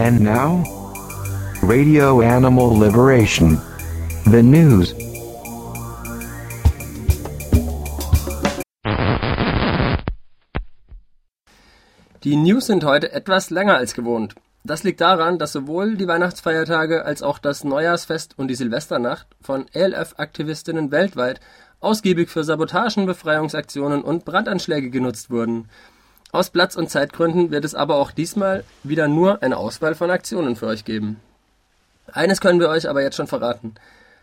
And now, Radio Animal Liberation. The news. Die News sind heute etwas länger als gewohnt. Das liegt daran, dass sowohl die Weihnachtsfeiertage als auch das Neujahrsfest und die Silvesternacht von ELF-Aktivistinnen weltweit ausgiebig für Sabotagen, Befreiungsaktionen und Brandanschläge genutzt wurden. Aus Platz- und Zeitgründen wird es aber auch diesmal wieder nur eine Auswahl von Aktionen für euch geben. Eines können wir euch aber jetzt schon verraten.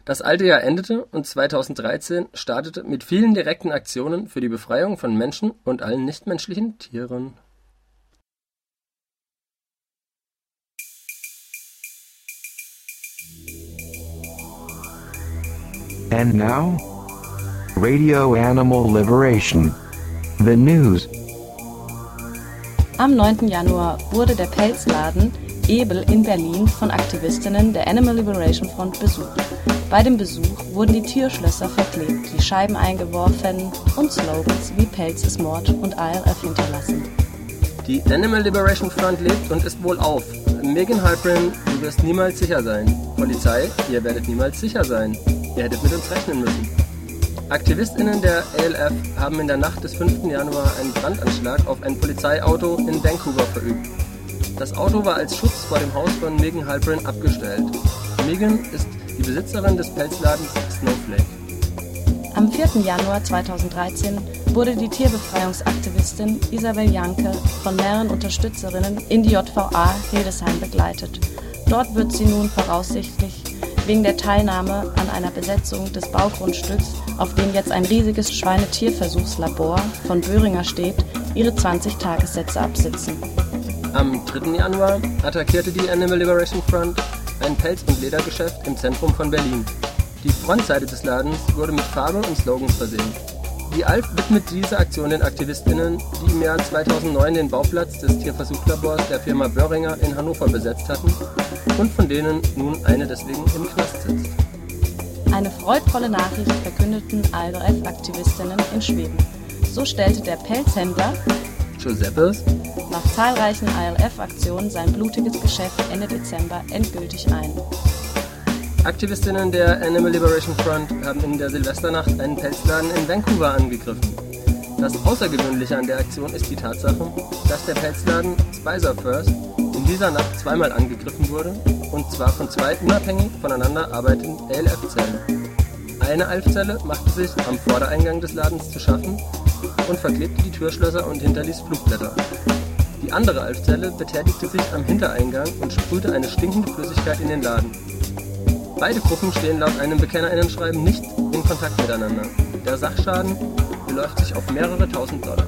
Das alte Jahr endete und 2013 startete mit vielen direkten Aktionen für die Befreiung von Menschen und allen nichtmenschlichen Tieren. And now, Radio Animal Liberation. The news. Am 9. Januar wurde der Pelzladen Ebel in Berlin von Aktivistinnen der Animal Liberation Front besucht. Bei dem Besuch wurden die Türschlösser verklebt, die Scheiben eingeworfen und Slogans wie Pelz ist Mord und ALF hinterlassen. Die Animal Liberation Front lebt und ist wohlauf. Megan Halprin, du wirst niemals sicher sein. Polizei, ihr werdet niemals sicher sein. Ihr hättet mit uns rechnen müssen. AktivistInnen der ALF haben in der Nacht des 5. Januar einen Brandanschlag auf ein Polizeiauto in Vancouver verübt. Das Auto war als Schutz vor dem Haus von Megan Halprin abgestellt. Megan ist die Besitzerin des Pelzladens Snowflake. Am 4. Januar 2013 wurde die Tierbefreiungsaktivistin Isabel Janke von mehreren Unterstützerinnen in die JVA Hildesheim begleitet. Dort wird sie nun voraussichtlich wegen der Teilnahme an einer Besetzung des Baugrundstücks, auf dem jetzt ein riesiges Schweinetierversuchslabor von Böhringer steht, ihre 20 Tagessätze absitzen. Am 3. Januar attackierte die Animal Liberation Front ein Pelz- und Ledergeschäft im Zentrum von Berlin. Die Frontseite des Ladens wurde mit Farbe und Slogans versehen. Die ALF widmet diese Aktion den AktivistInnen, die im Jahr 2009 den Bauplatz des Tierversuchlabors der Firma Böhringer in Hannover besetzt hatten und von denen nun eine deswegen im Knast sitzt. Eine freudvolle Nachricht verkündeten ALF-Aktivistinnen in Schweden. So stellte der Pelzhändler Giuseppes nach zahlreichen ALF-Aktionen sein blutiges Geschäft Ende Dezember endgültig ein. Aktivistinnen der Animal Liberation Front haben in der Silvesternacht einen Pelzladen in Vancouver angegriffen. Das Außergewöhnliche an der Aktion ist die Tatsache, dass der Pelzladen Spicer First in dieser Nacht zweimal angegriffen wurde, und zwar von zwei unabhängig voneinander arbeitenden ALF-Zellen. Eine ALF-Zelle machte sich am Vordereingang des Ladens zu schaffen und verklebte die Türschlösser und hinterließ Flugblätter. Die andere ALF-Zelle betätigte sich am Hintereingang und sprühte eine stinkende Flüssigkeit in den Laden. Beide Gruppen stehen laut einem BekennerInnen-Schreiben nicht in Kontakt miteinander. Der Sachschaden beläuft sich auf mehrere tausend Dollar.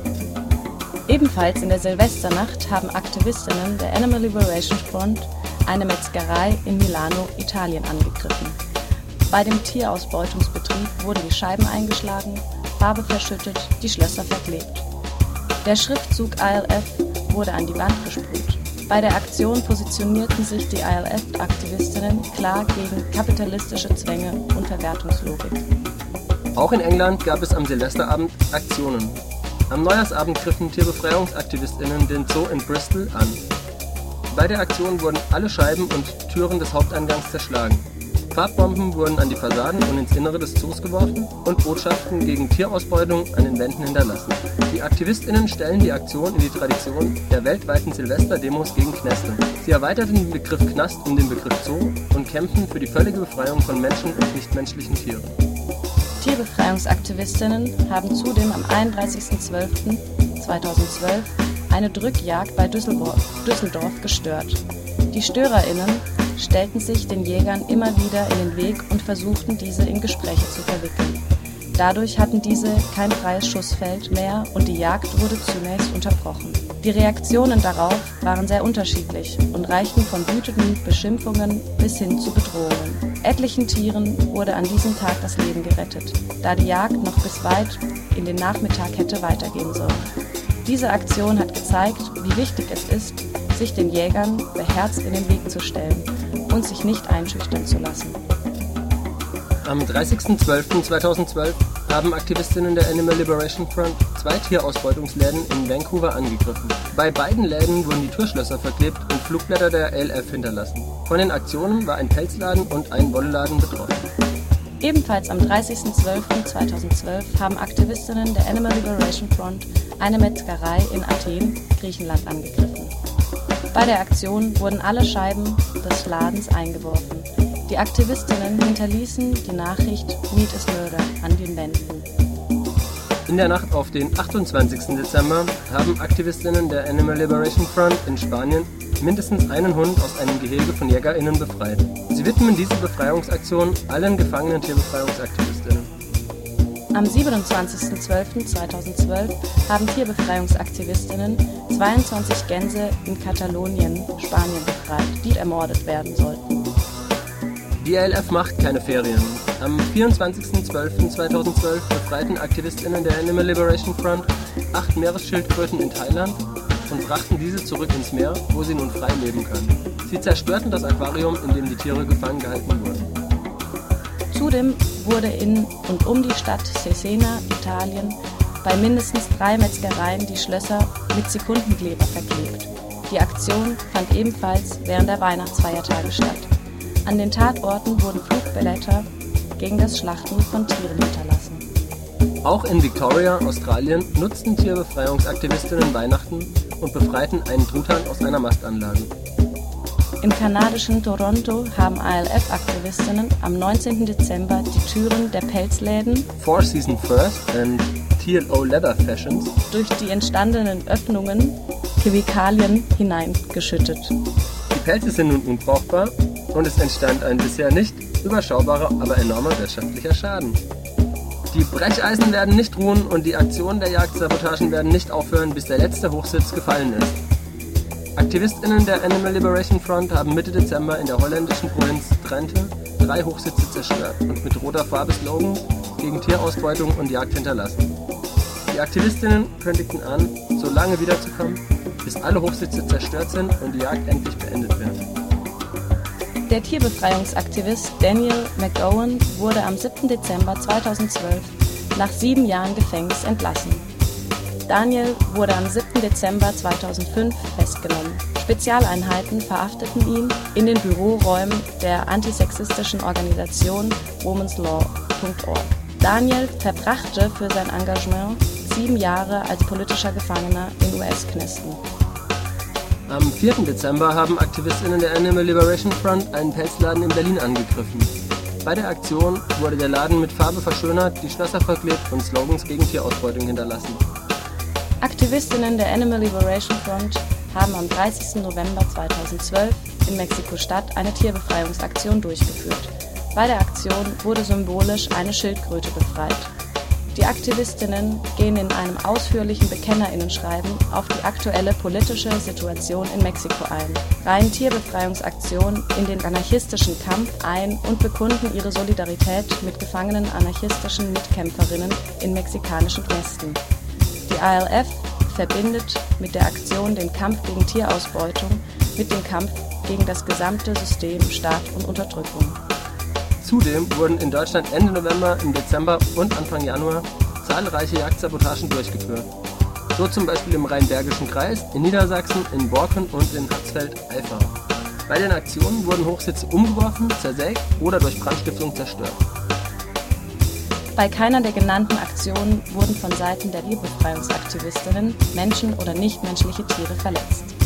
Ebenfalls in der Silvesternacht haben Aktivistinnen der Animal Liberation Front eine Metzgerei in Milano, Italien angegriffen. Bei dem Tierausbeutungsbetrieb wurden die Scheiben eingeschlagen, Farbe verschüttet, die Schlösser verklebt. Der Schriftzug ALF wurde an die Wand gesprüht. Bei der Aktion positionierten sich die ALF-Aktivistinnen klar gegen kapitalistische Zwänge und Verwertungslogik. Auch in England gab es am Silvesterabend Aktionen. Am Neujahrsabend griffen TierbefreiungsaktivistInnen den Zoo in Bristol an. Bei der Aktion wurden alle Scheiben und Türen des Haupteingangs zerschlagen. Farbbomben wurden an die Fassaden und ins Innere des Zoos geworfen und Botschaften gegen Tierausbeutung an den Wänden hinterlassen. Die AktivistInnen stellen die Aktion in die Tradition der weltweiten Silvesterdemos gegen Knäste. Sie erweiterten den Begriff Knast um den Begriff Zoo und kämpfen für die völlige Befreiung von Menschen und nichtmenschlichen Tieren. Tierbefreiungsaktivistinnen haben zudem am 31.12.2012 eine Drückjagd bei Düsseldorf, Düsseldorf gestört. Die StörerInnen stellten sich den Jägern immer wieder in den Weg und versuchten, diese in Gespräche zu verwickeln. Dadurch hatten diese kein freies Schussfeld mehr und die Jagd wurde zunächst unterbrochen. Die Reaktionen darauf waren sehr unterschiedlich und reichten von wütenden Beschimpfungen bis hin zu Bedrohungen. Etlichen Tieren wurde an diesem Tag das Leben gerettet, da die Jagd noch bis weit in den Nachmittag hätte weitergehen sollen. Diese Aktion hat gezeigt, wie wichtig es ist, sich den Jägern beherzt in den Weg zu stellen und sich nicht einschüchtern zu lassen. Am 30.12.2012 haben Aktivistinnen der Animal Liberation Front zwei Tierausbeutungsläden in Vancouver angegriffen. Bei beiden Läden wurden die Türschlösser verklebt und Flugblätter der ALF hinterlassen. Von den Aktionen war ein Pelzladen und ein Wollladen betroffen. Ebenfalls am 30.12.2012 haben Aktivistinnen der Animal Liberation Front eine Metzgerei in Athen, Griechenland, angegriffen. Bei der Aktion wurden alle Scheiben des Ladens eingeworfen. Die Aktivistinnen hinterließen die Nachricht Meat is Murder an den Wänden. In der Nacht auf den 28. Dezember haben Aktivistinnen der Animal Liberation Front in Spanien mindestens einen Hund aus einem Gehege von JägerInnen befreit. Sie widmen diese Befreiungsaktion allen gefangenen Tierbefreiungsaktivistinnen. Am 27.12.2012 haben Tierbefreiungsaktivistinnen 22 Gänse in Katalonien, Spanien befreit, die ermordet werden sollten. Die ALF macht keine Ferien. Am 24.12.2012 befreiten AktivistInnen der Animal Liberation Front acht Meeresschildkröten in Thailand und brachten diese zurück ins Meer, wo sie nun frei leben können. Sie zerstörten das Aquarium, in dem die Tiere gefangen gehalten wurden. Zudem wurde in und um die Stadt Cesena, Italien, bei mindestens drei Metzgereien die Schlösser mit Sekundenkleber verklebt. Die Aktion fand ebenfalls während der Weihnachtsfeiertage statt. An den Tatorten wurden Flugblätter gegen das Schlachten von Tieren hinterlassen. Auch in Victoria, Australien, nutzten Tierbefreiungsaktivistinnen Weihnachten und befreiten einen Truthahn aus einer Mastanlage. Im kanadischen Toronto haben ALF-Aktivistinnen am 19. Dezember die Türen der Pelzläden Four Season First und TLO Leather Fashions durch die entstandenen Öffnungen Chemikalien hineingeschüttet. Die Pelze sind nun unbrauchbar und es entstand ein bisher nicht überschaubarer, aber enormer wirtschaftlicher Schaden. Die Brecheisen werden nicht ruhen und die Aktionen der Jagdsabotagen werden nicht aufhören, bis der letzte Hochsitz gefallen ist. AktivistInnen der Animal Liberation Front haben Mitte Dezember in der holländischen Provinz Drenthe drei Hochsitze zerstört und mit roter Farbe Slogans gegen Tierausbeutung und Jagd hinterlassen. Die Aktivistinnen kündigten an, so lange wiederzukommen, bis alle Hochsitze zerstört sind und die Jagd endlich beendet wird. Der Tierbefreiungsaktivist Daniel McGowan wurde am 7. Dezember 2012 nach sieben Jahren Gefängnis entlassen. Daniel wurde am 7. Dezember 2005 festgenommen. Spezialeinheiten verhafteten ihn in den Büroräumen der antisexistischen Organisation womanslaw.org. Daniel verbrachte für sein Engagement sieben Jahre als politischer Gefangener in US-Knisten. Am 4. Dezember haben AktivistInnen der Animal Liberation Front einen Pelzladen in Berlin angegriffen. Bei der Aktion wurde der Laden mit Farbe verschönert, die Schlösser verklebt und Slogans gegen Tierausbeutung hinterlassen. Aktivistinnen der Animal Liberation Front haben am 30. November 2012 in Mexiko-Stadt eine Tierbefreiungsaktion durchgeführt. Bei der Aktion wurde symbolisch eine Schildkröte befreit. Die Aktivistinnen gehen in einem ausführlichen Bekennerinnenschreiben auf die aktuelle politische Situation in Mexiko ein, reihen Tierbefreiungsaktionen in den anarchistischen Kampf ein und bekunden ihre Solidarität mit gefangenen anarchistischen Mitkämpferinnen in mexikanischen Knästen. Die ALF verbindet mit der Aktion den Kampf gegen Tierausbeutung mit dem Kampf gegen das gesamte System Staat und Unterdrückung. Zudem wurden in Deutschland Ende November, im Dezember und Anfang Januar zahlreiche Jagdsabotagen durchgeführt. So zum Beispiel im Rheinbergischen Kreis, in Niedersachsen, in Borken und in Hatzfeld-Eifach. Bei den Aktionen wurden Hochsitze umgeworfen, zersägt oder durch Brandstiftung zerstört. Bei keiner der genannten Aktionen wurden von Seiten der Tierbefreiungsaktivistinnen Menschen oder nichtmenschliche Tiere verletzt.